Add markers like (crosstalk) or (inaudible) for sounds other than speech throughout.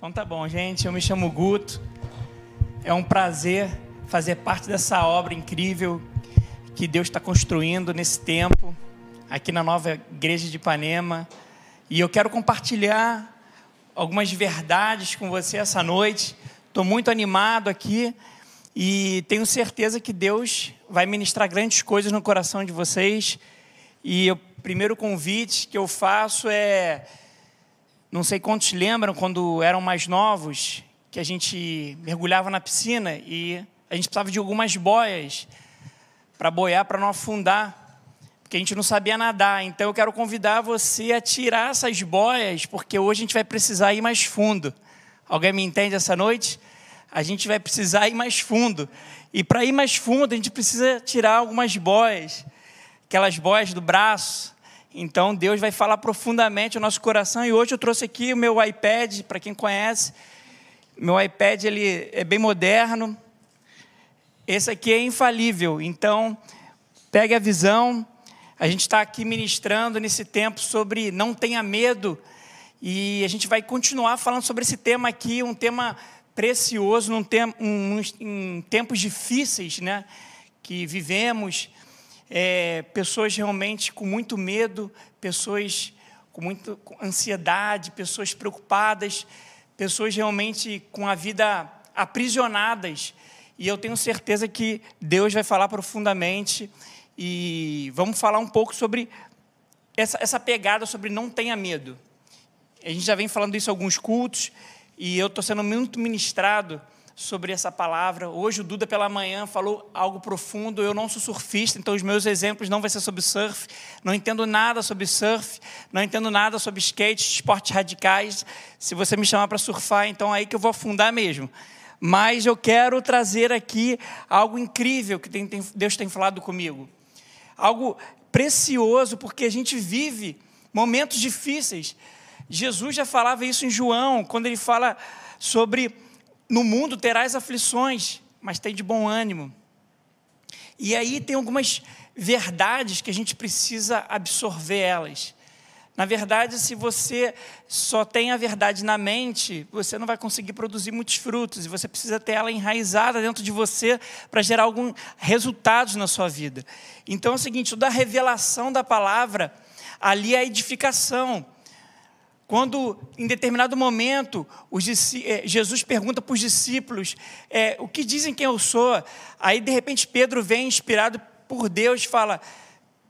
Então tá bom, gente. Eu me chamo Guto. É um prazer fazer parte dessa obra incrível que Deus está construindo nesse tempo, aqui na nova igreja de Ipanema. E eu quero compartilhar algumas verdades com você essa noite. Estou muito animado aqui e tenho certeza que Deus vai ministrar grandes coisas no coração de vocês. E o primeiro convite que eu faço é não sei quantos lembram quando eram mais novos, que a gente mergulhava na piscina e a gente precisava de algumas boias para boiar, para não afundar, porque a gente não sabia nadar. Então eu quero convidar você a tirar essas boias, porque hoje a gente vai precisar ir mais fundo. Alguém me entende essa noite? A gente vai precisar ir mais fundo. E para ir mais fundo, a gente precisa tirar algumas boias, aquelas boias do braço, então Deus vai falar profundamente ao nosso coração e hoje eu trouxe aqui o meu iPad, para quem conhece. Meu iPad ele é bem moderno. Esse aqui é infalível. Então, pegue a visão. A gente está aqui ministrando nesse tempo sobre não tenha medo. E a gente vai continuar falando sobre esse tema aqui, um tema precioso, num tem, um, em tempos difíceis né, que vivemos é, pessoas realmente com muito medo, pessoas com muita ansiedade, pessoas preocupadas, pessoas realmente com a vida aprisionadas. E eu tenho certeza que Deus vai falar profundamente e vamos falar um pouco sobre essa, essa pegada sobre não tenha medo. A gente já vem falando isso em alguns cultos e eu estou sendo muito ministrado sobre essa palavra. Hoje o Duda pela manhã falou algo profundo. Eu não sou surfista, então os meus exemplos não vão ser sobre surf. Não entendo nada sobre surf, não entendo nada sobre skate, esportes radicais. Se você me chamar para surfar, então é aí que eu vou afundar mesmo. Mas eu quero trazer aqui algo incrível que Deus tem falado comigo. Algo precioso, porque a gente vive momentos difíceis. Jesus já falava isso em João, quando ele fala sobre no mundo terás aflições, mas tem de bom ânimo. E aí tem algumas verdades que a gente precisa absorver elas. Na verdade, se você só tem a verdade na mente, você não vai conseguir produzir muitos frutos, e você precisa ter ela enraizada dentro de você para gerar alguns resultados na sua vida. Então é o seguinte: da revelação da palavra, ali é a edificação. Quando, em determinado momento, os, eh, Jesus pergunta para os discípulos: é, O que dizem quem eu sou? Aí, de repente, Pedro vem inspirado por Deus fala: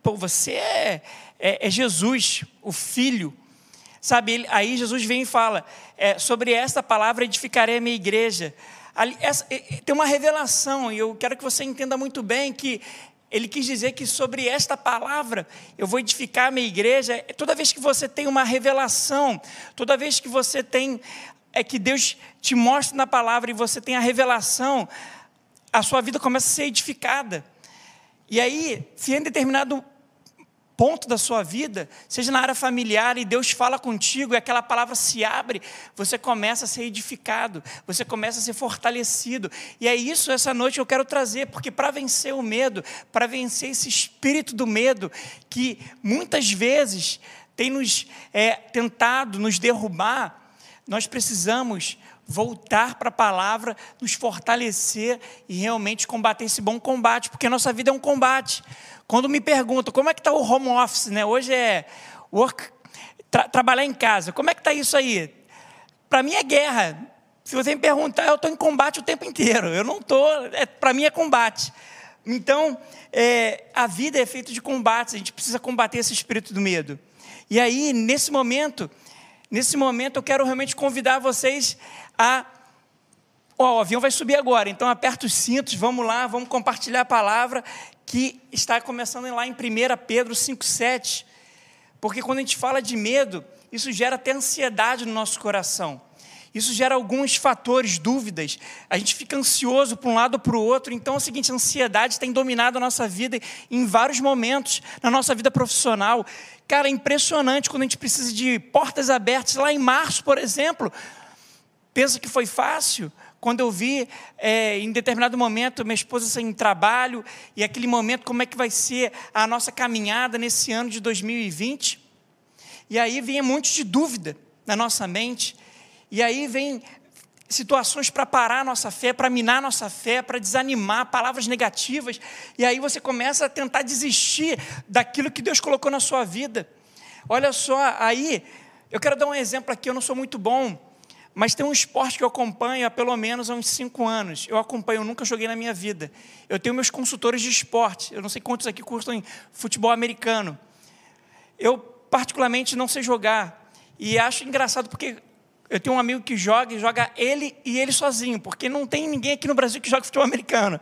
Pô, você é, é, é Jesus, o Filho. Sabe, ele, aí Jesus vem e fala: é, Sobre esta palavra edificarei a minha igreja. Ali, essa, tem uma revelação, e eu quero que você entenda muito bem que ele quis dizer que sobre esta palavra eu vou edificar a minha igreja. Toda vez que você tem uma revelação, toda vez que você tem, é que Deus te mostra na palavra e você tem a revelação, a sua vida começa a ser edificada. E aí, se em determinado ponto da sua vida, seja na área familiar e Deus fala contigo e aquela palavra se abre, você começa a ser edificado, você começa a ser fortalecido. E é isso essa noite eu quero trazer, porque para vencer o medo, para vencer esse espírito do medo que muitas vezes tem nos é, tentado nos derrubar, nós precisamos voltar para a palavra, nos fortalecer e realmente combater esse bom combate, porque a nossa vida é um combate. Quando me perguntam como é que está o home office, né? Hoje é work, tra, trabalhar em casa. Como é que está isso aí? Para mim é guerra. Se você me perguntar, eu estou em combate o tempo inteiro. Eu não estou. É, Para mim é combate. Então, é, a vida é feita de combates. A gente precisa combater esse espírito do medo. E aí, nesse momento, nesse momento, eu quero realmente convidar vocês a Ó, o avião vai subir agora, então aperta os cintos, vamos lá, vamos compartilhar a palavra que está começando lá em 1 Pedro 5,7. Porque quando a gente fala de medo, isso gera até ansiedade no nosso coração. Isso gera alguns fatores, dúvidas. A gente fica ansioso para um lado ou para o outro. Então é o seguinte: a ansiedade tem dominado a nossa vida em vários momentos, na nossa vida profissional. Cara, é impressionante quando a gente precisa de portas abertas. Lá em março, por exemplo, pensa que foi fácil? Quando eu vi, é, em determinado momento, minha esposa sem trabalho, e aquele momento, como é que vai ser a nossa caminhada nesse ano de 2020? E aí vinha um monte de dúvida na nossa mente. E aí vem situações para parar a nossa fé, para minar a nossa fé, para desanimar, palavras negativas, e aí você começa a tentar desistir daquilo que Deus colocou na sua vida. Olha só, aí, eu quero dar um exemplo aqui, eu não sou muito bom, mas tem um esporte que eu acompanho há pelo menos há uns cinco anos. Eu acompanho, eu nunca joguei na minha vida. Eu tenho meus consultores de esporte, eu não sei quantos aqui cursam futebol americano. Eu, particularmente, não sei jogar, e acho engraçado porque eu tenho um amigo que joga e joga ele e ele sozinho, porque não tem ninguém aqui no Brasil que joga futebol americano.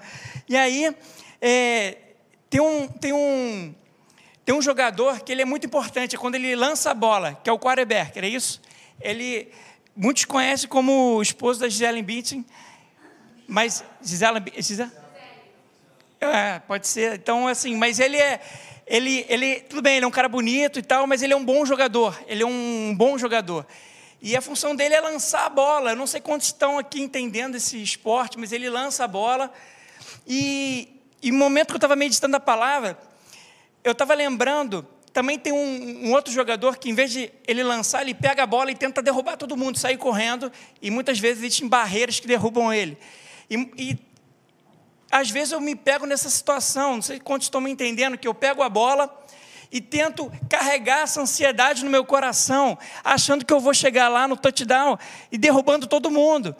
E aí é, tem, um, tem, um, tem um jogador que ele é muito importante, é quando ele lança a bola, que é o quarterback, é isso? Ele, muitos conhecem como o esposo da Gisele Bündchen, mas Gisele, Gisele? É, pode ser. Então, assim, mas ele é, ele, ele, tudo bem, ele é um cara bonito e tal, mas ele é um bom jogador. Ele é um bom jogador. E a função dele é lançar a bola. Eu não sei quantos estão aqui entendendo esse esporte, mas ele lança a bola. E, e no momento que eu estava meditando a palavra, eu estava lembrando, também tem um, um, outro jogador que, em vez de ele lançar, ele pega a bola e tenta derrubar todo mundo, sair correndo, e muitas vezes existem barreiras que derrubam ele. E, e às vezes eu me pego nessa situação, não sei quantos estão me entendendo, que eu pego a bola e tento carregar essa ansiedade no meu coração, achando que eu vou chegar lá no touchdown e derrubando todo mundo.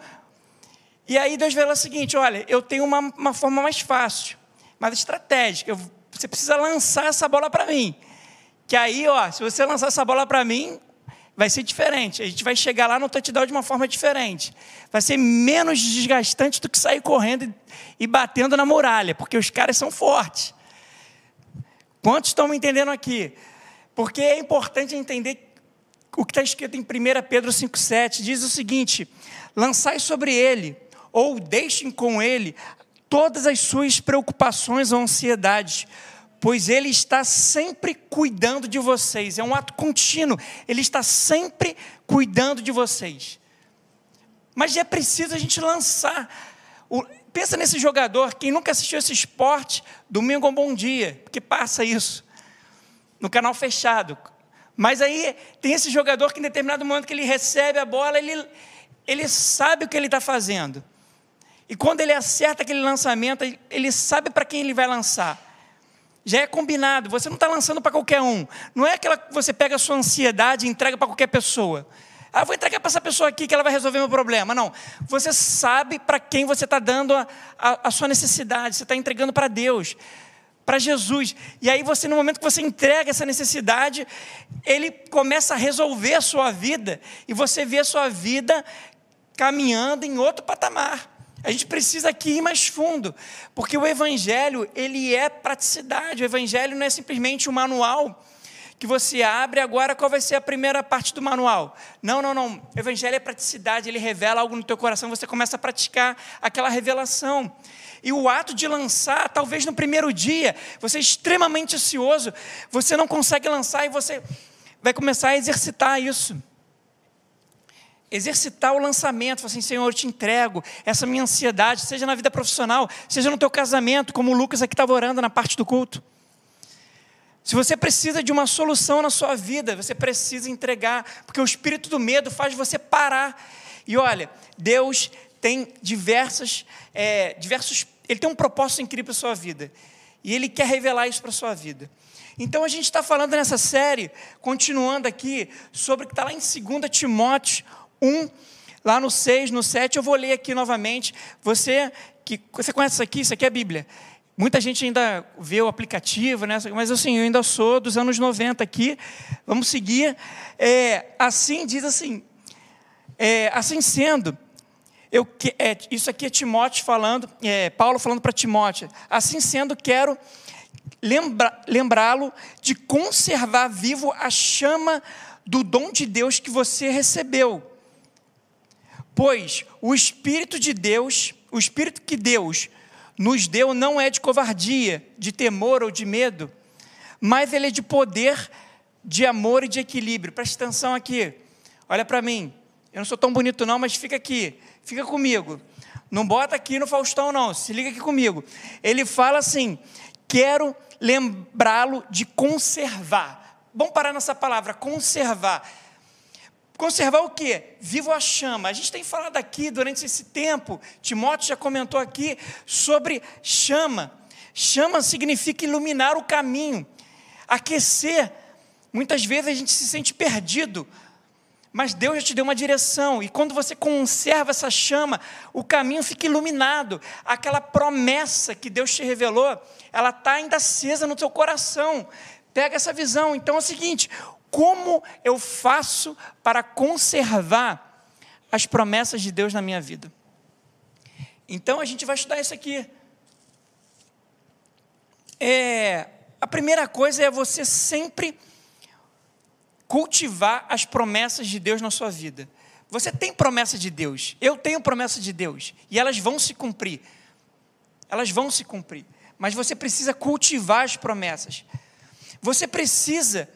E aí Deus fala o seguinte: olha, eu tenho uma, uma forma mais fácil, mais estratégica. Eu, você precisa lançar essa bola para mim. Que aí, ó, se você lançar essa bola para mim, vai ser diferente. A gente vai chegar lá no touchdown de uma forma diferente. Vai ser menos desgastante do que sair correndo e, batendo na muralha, porque os caras são fortes. Quantos estão me entendendo aqui? Porque é importante entender o que está escrito em 1 Pedro 5,7. Diz o seguinte: lançai sobre ele, ou deixem com ele, todas as suas preocupações ou ansiedades, pois ele está sempre cuidando de vocês. É um ato contínuo, ele está sempre cuidando de vocês. Mas é preciso a gente lançar. O, pensa nesse jogador, quem nunca assistiu esse esporte, domingo é um bom dia, porque passa isso, no canal fechado. Mas aí tem esse jogador que em determinado momento que ele recebe a bola, ele, ele sabe o que ele está fazendo. E quando ele acerta aquele lançamento, ele sabe para quem ele vai lançar. Já é combinado, você não está lançando para qualquer um. Não é aquela que você pega a sua ansiedade e entrega para qualquer pessoa. Ah, vou entregar para essa pessoa aqui que ela vai resolver meu problema. Não. Você sabe para quem você está dando a, a, a, sua necessidade. Você está entregando para Deus, para Jesus. E aí você, no momento que você entrega essa necessidade, Ele começa a resolver a sua vida. E você vê a sua vida caminhando em outro patamar. A gente precisa aqui ir mais fundo, porque o Evangelho, ele é praticidade. O Evangelho não é simplesmente um manual que você abre agora, qual vai ser a primeira parte do manual? Não, não, não. O evangelho é praticidade, ele revela algo no teu coração, você começa a praticar aquela revelação. E o ato de lançar, talvez no primeiro dia, você é extremamente ansioso, você não consegue lançar e você vai começar a exercitar isso. Exercitar o lançamento, assim, Senhor, eu te entrego essa minha ansiedade, seja na vida profissional, seja no teu casamento, como o Lucas aqui estava orando na parte do culto. Se você precisa de uma solução na sua vida, você precisa entregar, porque o espírito do medo faz você parar. E olha, Deus tem diversas, é, diversos, Ele tem um propósito incrível para a sua vida. E Ele quer revelar isso para a sua vida. Então a gente está falando nessa série, continuando aqui, sobre o que está lá em 2 Timóteo 1, lá no 6, no 7, eu vou ler aqui novamente. Você que você conhece isso aqui, isso aqui é a Bíblia. Muita gente ainda vê o aplicativo, né? mas assim, eu ainda sou dos anos 90 aqui. Vamos seguir. É, assim, diz assim, é, assim sendo, eu, é, isso aqui é Timóteo falando, é, Paulo falando para Timóteo. Assim sendo, quero lembra, lembrá-lo de conservar vivo a chama do dom de Deus que você recebeu. Pois o Espírito de Deus, o Espírito que Deus nos deu não é de covardia, de temor ou de medo, mas ele é de poder, de amor e de equilíbrio. Preste atenção aqui. Olha para mim. Eu não sou tão bonito não, mas fica aqui. Fica comigo. Não bota aqui no Faustão não. Se liga aqui comigo. Ele fala assim: "Quero lembrá-lo de conservar". Vamos parar nessa palavra, conservar. Conservar o quê? Vivo a chama. A gente tem falado aqui durante esse tempo, Timóteo já comentou aqui sobre chama. Chama significa iluminar o caminho, aquecer. Muitas vezes a gente se sente perdido, mas Deus já te deu uma direção, e quando você conserva essa chama, o caminho fica iluminado. Aquela promessa que Deus te revelou, ela está ainda acesa no teu coração. Pega essa visão. Então é o seguinte: como eu faço para conservar as promessas de Deus na minha vida? Então a gente vai estudar isso aqui. É, a primeira coisa é você sempre cultivar as promessas de Deus na sua vida. Você tem promessa de Deus, eu tenho promessa de Deus, e elas vão se cumprir. Elas vão se cumprir, mas você precisa cultivar as promessas. Você precisa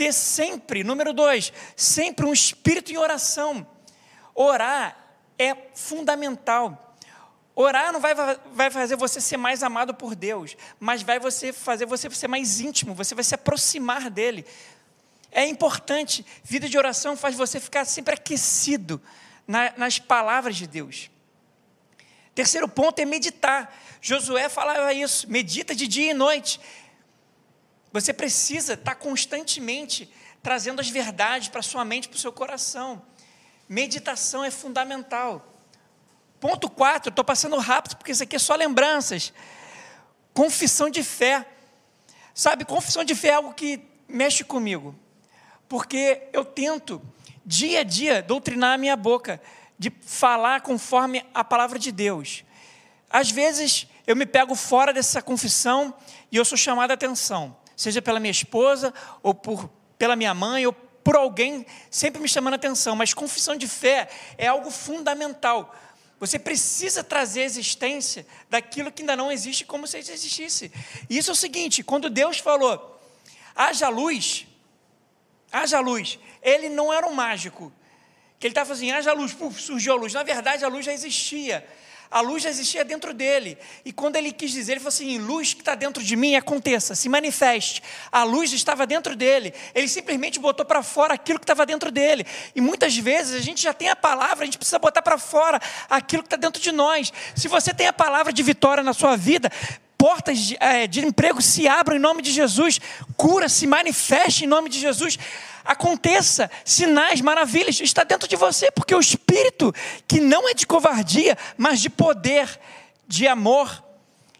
ter sempre, número dois, sempre um espírito em oração. Orar é fundamental. Orar não vai, vai fazer você ser mais amado por Deus, mas vai você fazer você ser mais íntimo, você vai se aproximar dele. É importante, vida de oração faz você ficar sempre aquecido na, nas palavras de Deus. Terceiro ponto é meditar. Josué falava isso: medita de dia e noite. Você precisa estar constantemente trazendo as verdades para sua mente, para o seu coração. Meditação é fundamental. Ponto 4, estou passando rápido porque isso aqui é só lembranças. Confissão de fé. Sabe, confissão de fé é algo que mexe comigo porque eu tento, dia a dia, doutrinar a minha boca, de falar conforme a palavra de Deus. Às vezes, eu me pego fora dessa confissão e eu sou chamado a atenção, seja pela minha esposa, ou por, pela minha mãe, ou por alguém sempre me chamando a atenção, mas confissão de fé é algo fundamental. Você precisa trazer a existência daquilo que ainda não existe como se existisse. E isso é o seguinte: quando Deus falou, haja luz, haja luz. Ele não era um mágico. Que ele estava assim, haja luz, puf, surgiu a luz. Na verdade, a luz já existia. A luz já existia dentro dele. E quando ele quis dizer, ele falou assim: luz que está dentro de mim, aconteça, se manifeste. A luz estava dentro dele. Ele simplesmente botou para fora aquilo que estava dentro dele. E muitas vezes a gente já tem a palavra, a gente precisa botar para fora aquilo que está dentro de nós. Se você tem a palavra de vitória na sua vida, portas de, é, de emprego se abram em nome de Jesus, cura se manifeste em nome de Jesus, aconteça sinais, maravilhas, está dentro de você, porque o Espírito, que não é de covardia, mas de poder, de amor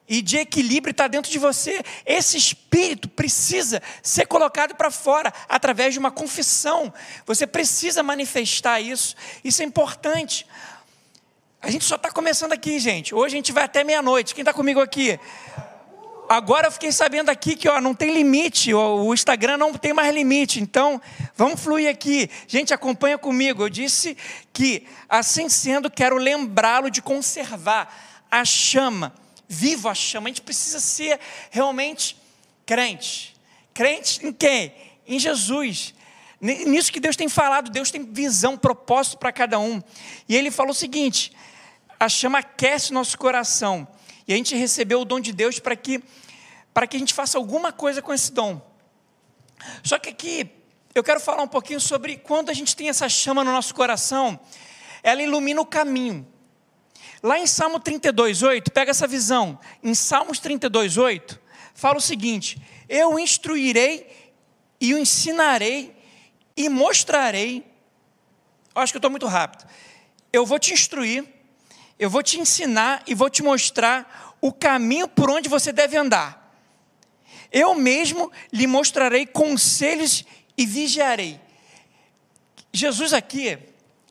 e de equilíbrio, está dentro de você. Esse Espírito precisa ser colocado para fora através de uma confissão. Você precisa manifestar isso, isso é importante. A gente só está começando aqui, gente. Hoje a gente vai até meia-noite. Quem está comigo aqui? Agora eu fiquei sabendo aqui que ó, não tem limite, ó, o Instagram não tem mais limite. Então, vamos fluir aqui. Gente, acompanha comigo. Eu disse que, assim sendo, quero lembrá-lo de conservar a chama. Vivo a chama. A gente precisa ser realmente crente. Crente em quem? Em Jesus. Nisso que Deus tem falado, Deus tem visão, propósito para cada um. E ele falou o seguinte: a chama aquece nosso coração. E a gente recebeu o dom de Deus para que, para que a gente faça alguma coisa com esse dom. Só que aqui eu quero falar um pouquinho sobre quando a gente tem essa chama no nosso coração, ela ilumina o caminho. Lá em Salmo 32:8, pega essa visão. Em Salmos 32:8, fala o seguinte: Eu instruirei e o ensinarei e mostrarei. Acho que eu estou muito rápido. Eu vou te instruir, eu vou te ensinar e vou te mostrar o caminho por onde você deve andar. Eu mesmo lhe mostrarei conselhos e vigiarei. Jesus aqui,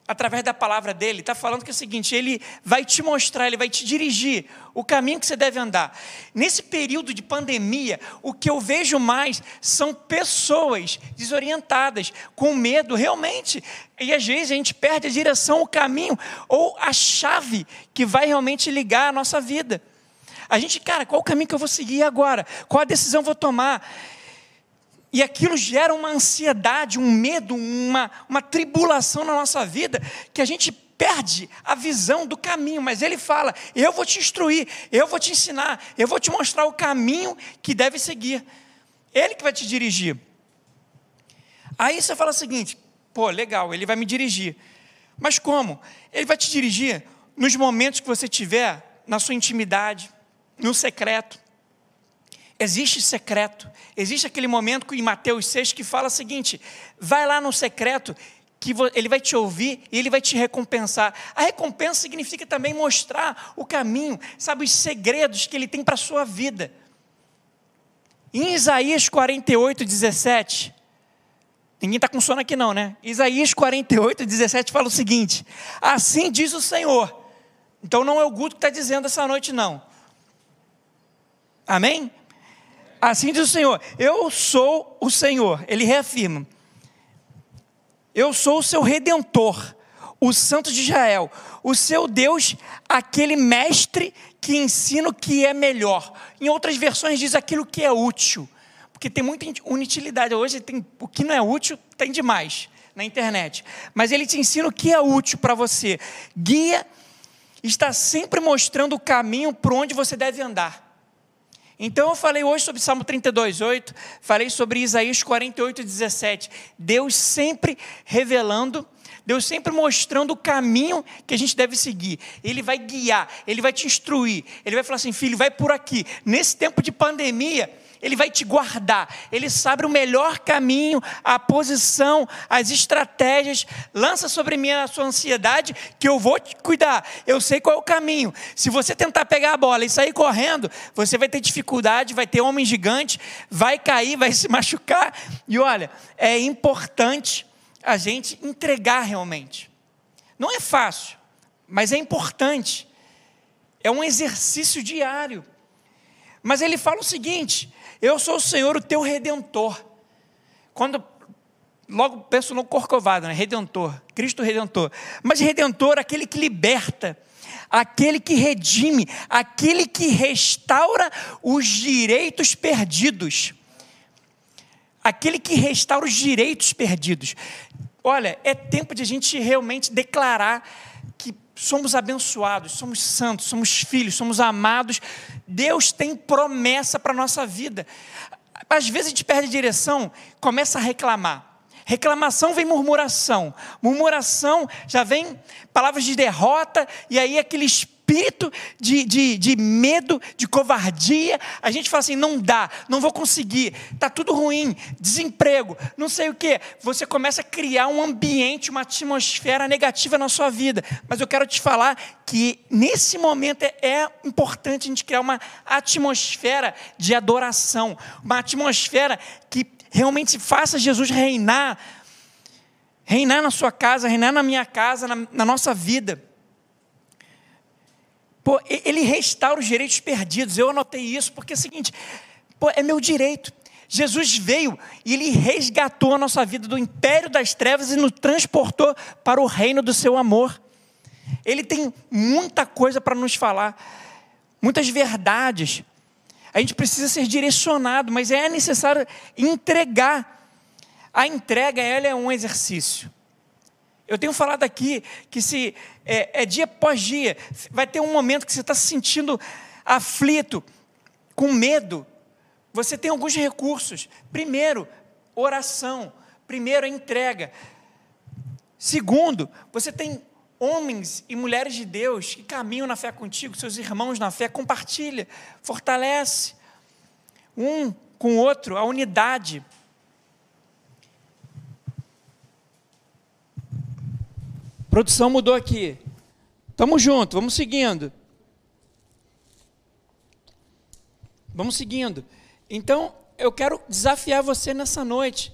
através da palavra dele, está falando que é o seguinte: ele vai te mostrar, ele vai te dirigir o caminho que você deve andar. Nesse período de pandemia, o que eu vejo mais são pessoas desorientadas, com medo, realmente. E às vezes a gente perde a direção, o caminho, ou a chave que vai realmente ligar a nossa vida. A gente, cara, qual o caminho que eu vou seguir agora? Qual a decisão eu vou tomar? E aquilo gera uma ansiedade, um medo, uma, uma tribulação na nossa vida, que a gente perde a visão do caminho. Mas ele fala: Eu vou te instruir, eu vou te ensinar, eu vou te mostrar o caminho que deve seguir. Ele que vai te dirigir. Aí você fala o seguinte: Pô, legal, ele vai me dirigir. Mas como? Ele vai te dirigir nos momentos que você tiver na sua intimidade, no secreto. Existe secreto. Existe aquele momento em Mateus 6 que fala o seguinte: vai lá no secreto, que ele vai te ouvir e ele vai te recompensar. A recompensa significa também mostrar o caminho, sabe, os segredos que ele tem para a sua vida. Em Isaías 48, 17, ninguém está com sono aqui não, né? Isaías 48, 17 fala o seguinte: Assim diz o Senhor. Então não é o Guto que está dizendo essa noite, não. Amém? Assim diz o Senhor: Eu sou o Senhor. Ele reafirma: Eu sou o seu redentor, o Santo de Israel, o seu Deus, aquele mestre que ensina o que é melhor. Em outras versões diz aquilo que é útil, porque tem muita inutilidade. Hoje tem o que não é útil tem demais na internet, mas ele te ensina o que é útil para você. Guia está sempre mostrando o caminho por onde você deve andar. Então eu falei hoje sobre Salmo 32, 8, falei sobre Isaías 48, 17. Deus sempre revelando, Deus sempre mostrando o caminho que a gente deve seguir. Ele vai guiar, ele vai te instruir, ele vai falar assim: filho, vai por aqui. Nesse tempo de pandemia, ele vai te guardar, Ele sabe o melhor caminho, a posição, as estratégias. Lança sobre mim a sua ansiedade, que eu vou te cuidar. Eu sei qual é o caminho. Se você tentar pegar a bola e sair correndo, você vai ter dificuldade, vai ter homem gigante, vai cair, vai (laughs) se machucar. E olha, é importante a gente entregar realmente. Não é fácil, mas é importante. É um exercício diário. Mas ele fala o seguinte: eu sou o Senhor, o teu redentor. Quando logo penso no corcovado, né? Redentor, Cristo redentor. Mas redentor, aquele que liberta, aquele que redime, aquele que restaura os direitos perdidos. Aquele que restaura os direitos perdidos. Olha, é tempo de a gente realmente declarar que somos abençoados, somos santos, somos filhos, somos amados. Deus tem promessa para a nossa vida. Às vezes a gente perde direção, começa a reclamar. Reclamação vem murmuração, murmuração já vem palavras de derrota, e aí aquele espírito espírito de, de, de medo, de covardia, a gente fala assim: não dá, não vou conseguir, está tudo ruim, desemprego, não sei o que. Você começa a criar um ambiente, uma atmosfera negativa na sua vida. Mas eu quero te falar que nesse momento é, é importante a gente criar uma atmosfera de adoração, uma atmosfera que realmente faça Jesus reinar reinar na sua casa, reinar na minha casa, na, na nossa vida. Pô, ele restaura os direitos perdidos. Eu anotei isso porque é o seguinte: pô, é meu direito. Jesus veio e ele resgatou a nossa vida do império das trevas e nos transportou para o reino do seu amor. Ele tem muita coisa para nos falar, muitas verdades. A gente precisa ser direcionado, mas é necessário entregar. A entrega ela é um exercício. Eu tenho falado aqui que se é, é dia após dia, vai ter um momento que você está se sentindo aflito, com medo. Você tem alguns recursos. Primeiro, oração. Primeiro, entrega. Segundo, você tem homens e mulheres de Deus que caminham na fé contigo, seus irmãos na fé, compartilha, fortalece um com o outro, a unidade. Produção mudou aqui. Tamo junto, vamos seguindo. Vamos seguindo. Então, eu quero desafiar você nessa noite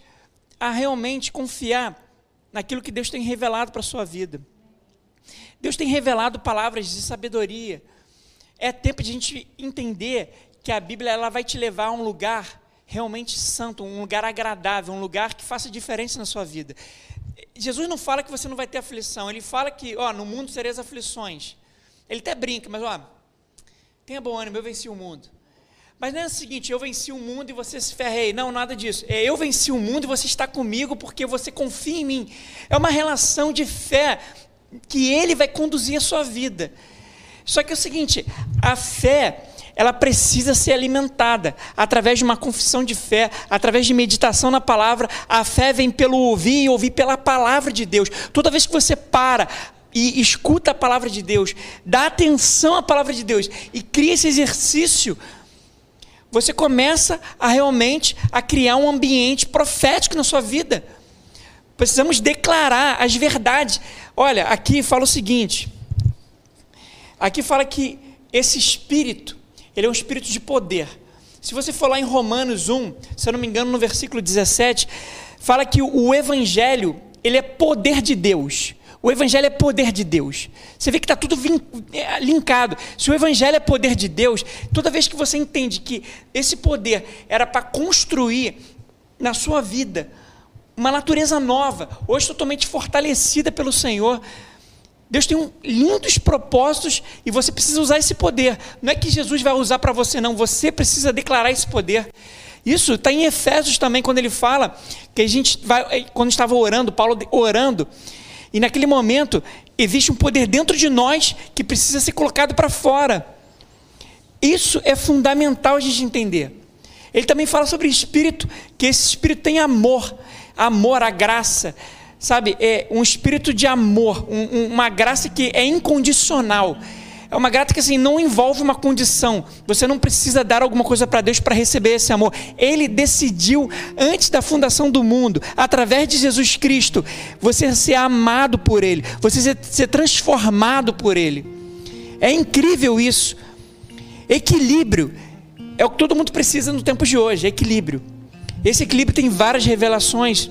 a realmente confiar naquilo que Deus tem revelado para a sua vida. Deus tem revelado palavras de sabedoria. É tempo de a gente entender que a Bíblia ela vai te levar a um lugar realmente santo, um lugar agradável, um lugar que faça diferença na sua vida. Jesus não fala que você não vai ter aflição, ele fala que, ó, no mundo sereis aflições. Ele até brinca, mas ó, tenha bom ânimo, eu venci o mundo. Mas não é o seguinte, eu venci o mundo e você se ferrei. Não, nada disso. É eu venci o mundo e você está comigo porque você confia em mim. É uma relação de fé que ele vai conduzir a sua vida. Só que é o seguinte, a fé, ela precisa ser alimentada através de uma confissão de fé, através de meditação na palavra. A fé vem pelo ouvir e ouvir pela palavra de Deus. Toda vez que você para e escuta a palavra de Deus, dá atenção à palavra de Deus e cria esse exercício, você começa a realmente a criar um ambiente profético na sua vida. Precisamos declarar as verdades. Olha, aqui fala o seguinte: aqui fala que esse espírito, ele é um espírito de poder. Se você for lá em Romanos 1, se eu não me engano, no versículo 17, fala que o evangelho, ele é poder de Deus. O evangelho é poder de Deus. Você vê que está tudo é, linkado. Se o evangelho é poder de Deus, toda vez que você entende que esse poder era para construir na sua vida uma natureza nova, hoje totalmente fortalecida pelo Senhor. Deus tem um, lindos propósitos e você precisa usar esse poder. Não é que Jesus vai usar para você, não. Você precisa declarar esse poder. Isso está em Efésios também, quando ele fala que a gente vai, é, quando estava orando, Paulo orando, e naquele momento existe um poder dentro de nós que precisa ser colocado para fora. Isso é fundamental a gente entender. Ele também fala sobre espírito, que esse espírito tem amor amor, a graça, sabe? É um espírito de amor, um, uma graça que é incondicional. É uma graça que assim não envolve uma condição. Você não precisa dar alguma coisa para Deus para receber esse amor. Ele decidiu antes da fundação do mundo, através de Jesus Cristo, você ser amado por ele, você ser, ser transformado por ele. É incrível isso. Equilíbrio é o que todo mundo precisa no tempo de hoje, equilíbrio. Esse equilíbrio tem várias revelações.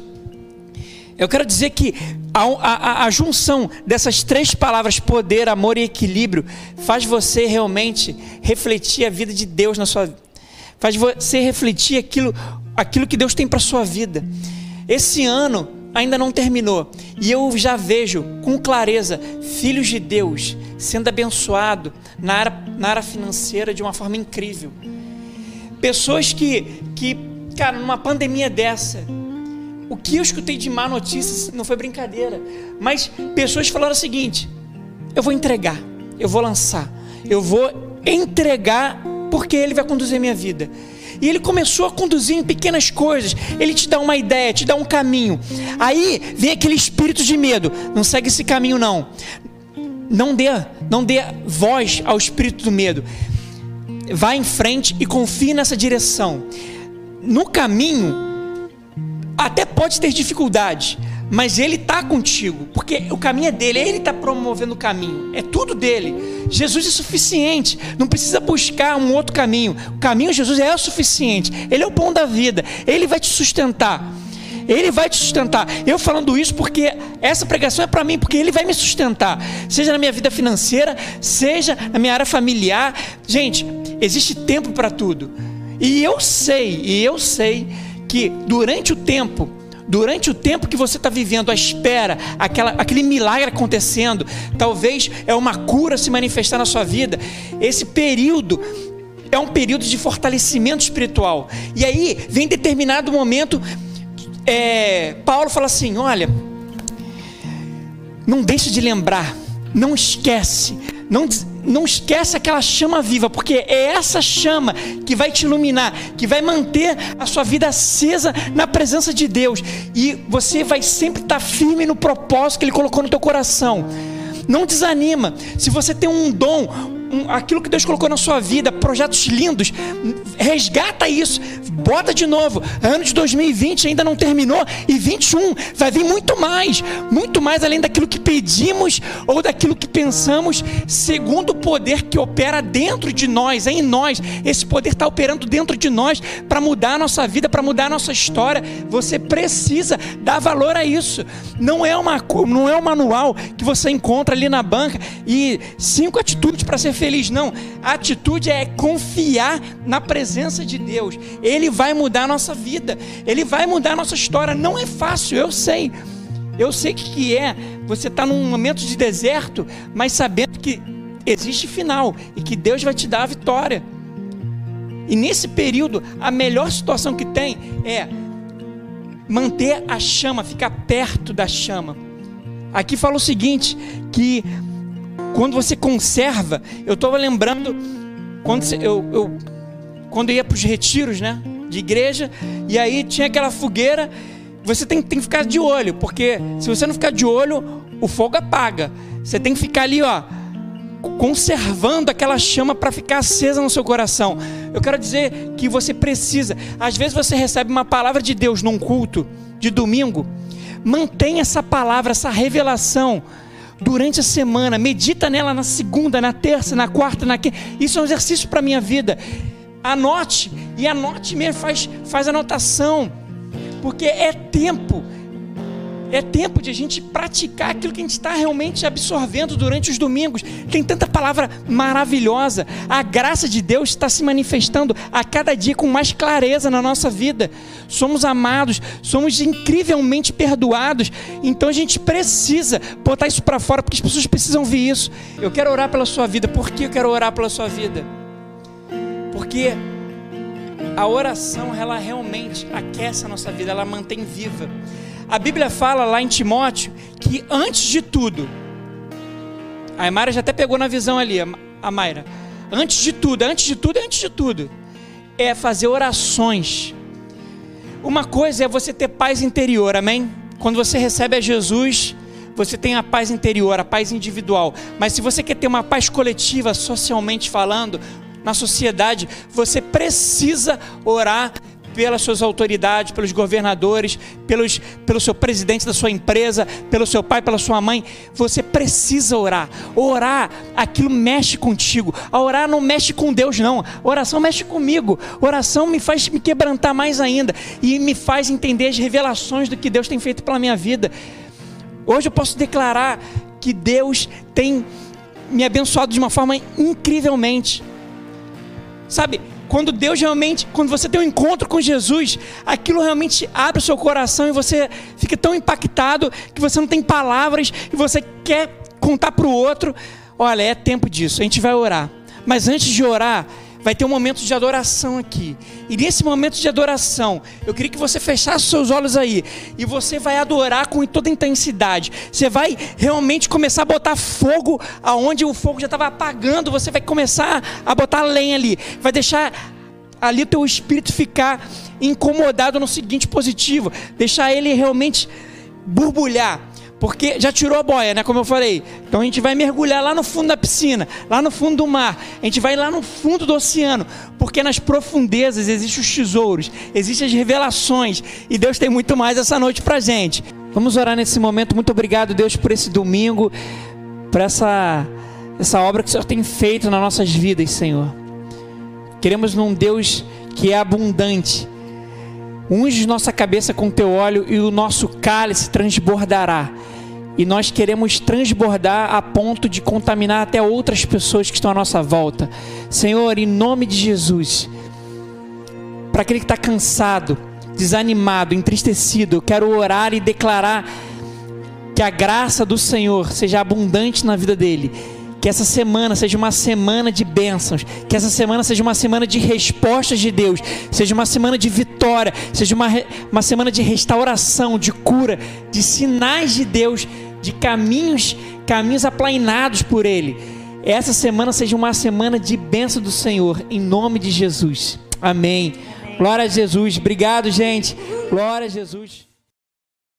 Eu quero dizer que a, a, a, junção dessas três palavras, poder, amor e equilíbrio, faz você realmente refletir a vida de Deus na sua vida. Faz você refletir aquilo, aquilo que Deus tem para a sua vida. Esse ano ainda não terminou. E eu já vejo com clareza filhos de Deus sendo abençoados na área, na área financeira de uma forma incrível. Pessoas que, que Cara, numa pandemia dessa, o que eu escutei de má notícia não foi brincadeira. Mas pessoas falaram o seguinte: eu vou entregar, eu vou lançar, eu vou entregar porque ele vai conduzir a minha vida. E ele começou a conduzir em pequenas coisas. Ele te dá uma ideia, te dá um caminho. Aí vem aquele espírito de medo. Não segue esse caminho, não. Não dê, não dê voz ao espírito do medo. Vá em frente e confie nessa direção no caminho, até pode ter dificuldade, mas ele está contigo, porque o caminho é dele, ele está promovendo o caminho, é tudo dele. Jesus é suficiente, não precisa buscar um outro caminho. O caminho de Jesus é o suficiente, ele é o pão da vida, ele vai te sustentar. Ele vai te sustentar. Eu falando isso porque essa pregação é para mim, porque Ele vai me sustentar. Seja na minha vida financeira, seja na minha área familiar. Gente, existe tempo para tudo. E eu sei, e eu sei que durante o tempo, durante o tempo que você está vivendo à espera, aquela, aquele milagre acontecendo, talvez é uma cura se manifestar na sua vida, esse período é um período de fortalecimento espiritual. E aí vem determinado momento, é, Paulo fala assim: olha, não deixe de lembrar, não esquece, não não esquece aquela chama viva, porque é essa chama que vai te iluminar, que vai manter a sua vida acesa na presença de Deus, e você vai sempre estar firme no propósito que Ele colocou no teu coração. Não desanima. Se você tem um dom, um, aquilo que Deus colocou na sua vida, projetos lindos, resgata isso, bota de novo. Ano de 2020 ainda não terminou e 21 vai vir muito mais, muito mais além daquilo que pedimos ou daquilo que pensamos, segundo o poder que opera dentro de nós, em nós. Esse poder está operando dentro de nós para mudar a nossa vida, para mudar a nossa história. Você precisa dar valor a isso. Não é uma não é um manual que você encontra ali na banca e cinco atitudes para ser feliz feliz, não. A atitude é confiar na presença de Deus. Ele vai mudar a nossa vida, ele vai mudar a nossa história. Não é fácil, eu sei. Eu sei o que é. Você está num momento de deserto, mas sabendo que existe final e que Deus vai te dar a vitória. E nesse período, a melhor situação que tem é manter a chama, ficar perto da chama. Aqui fala o seguinte: que quando você conserva, eu estou lembrando quando eu, eu quando eu ia para os retiros, né, de igreja, e aí tinha aquela fogueira, você tem, tem que ficar de olho, porque se você não ficar de olho, o fogo apaga. Você tem que ficar ali, ó, conservando aquela chama para ficar acesa no seu coração. Eu quero dizer que você precisa. Às vezes você recebe uma palavra de Deus num culto de domingo. Mantenha essa palavra, essa revelação durante a semana. Medita nela na segunda, na terça, na quarta, na quinta. Isso é um exercício para minha vida. Anote e anote mesmo, faz, faz anotação, porque é tempo é tempo de a gente praticar aquilo que a gente está realmente absorvendo durante os domingos. Tem tanta palavra maravilhosa. A graça de Deus está se manifestando a cada dia com mais clareza na nossa vida. Somos amados, somos incrivelmente perdoados. Então a gente precisa botar isso para fora, porque as pessoas precisam ver isso. Eu quero orar pela sua vida. Por que eu quero orar pela sua vida? Porque a oração, ela realmente aquece a nossa vida, ela mantém viva. A Bíblia fala lá em Timóteo que antes de tudo, a Mayra já até pegou na visão ali, a Mayra. Antes de tudo, antes de tudo, antes de tudo, é fazer orações. Uma coisa é você ter paz interior, amém? Quando você recebe a Jesus, você tem a paz interior, a paz individual. Mas se você quer ter uma paz coletiva, socialmente falando, na sociedade, você precisa orar pelas suas autoridades, pelos governadores, pelos, pelo seu presidente da sua empresa, pelo seu pai, pela sua mãe. Você precisa orar. Orar, aquilo mexe contigo. A orar não mexe com Deus, não. A oração mexe comigo. A oração me faz me quebrantar mais ainda e me faz entender as revelações do que Deus tem feito pela minha vida. Hoje eu posso declarar que Deus tem me abençoado de uma forma incrivelmente. Sabe, quando Deus realmente, quando você tem um encontro com Jesus, aquilo realmente abre o seu coração e você fica tão impactado que você não tem palavras e você quer contar para o outro. Olha, é tempo disso, a gente vai orar. Mas antes de orar, vai ter um momento de adoração aqui. E nesse momento de adoração, eu queria que você fechasse seus olhos aí. E você vai adorar com toda intensidade. Você vai realmente começar a botar fogo aonde o fogo já estava apagando. Você vai começar a botar lenha ali. Vai deixar ali o teu espírito ficar incomodado no seguinte positivo. Deixar ele realmente borbulhar porque já tirou a boia, né? Como eu falei. Então a gente vai mergulhar lá no fundo da piscina, lá no fundo do mar. A gente vai lá no fundo do oceano, porque nas profundezas existem os tesouros, existem as revelações, e Deus tem muito mais essa noite pra gente. Vamos orar nesse momento. Muito obrigado, Deus, por esse domingo, por essa essa obra que o Senhor tem feito nas nossas vidas, Senhor. Queremos num Deus que é abundante. Unge nossa cabeça com teu óleo e o nosso cálice transbordará e nós queremos transbordar a ponto de contaminar até outras pessoas que estão à nossa volta. Senhor, em nome de Jesus, para aquele que está cansado, desanimado, entristecido, eu quero orar e declarar que a graça do Senhor seja abundante na vida dele. Que essa semana seja uma semana de bênçãos, que essa semana seja uma semana de respostas de Deus, seja uma semana de vitória, seja uma, uma semana de restauração, de cura, de sinais de Deus de caminhos, caminhos aplainados por Ele. Essa semana seja uma semana de bênção do Senhor, em nome de Jesus. Amém. Glória a Jesus. Obrigado, gente. Glória a Jesus.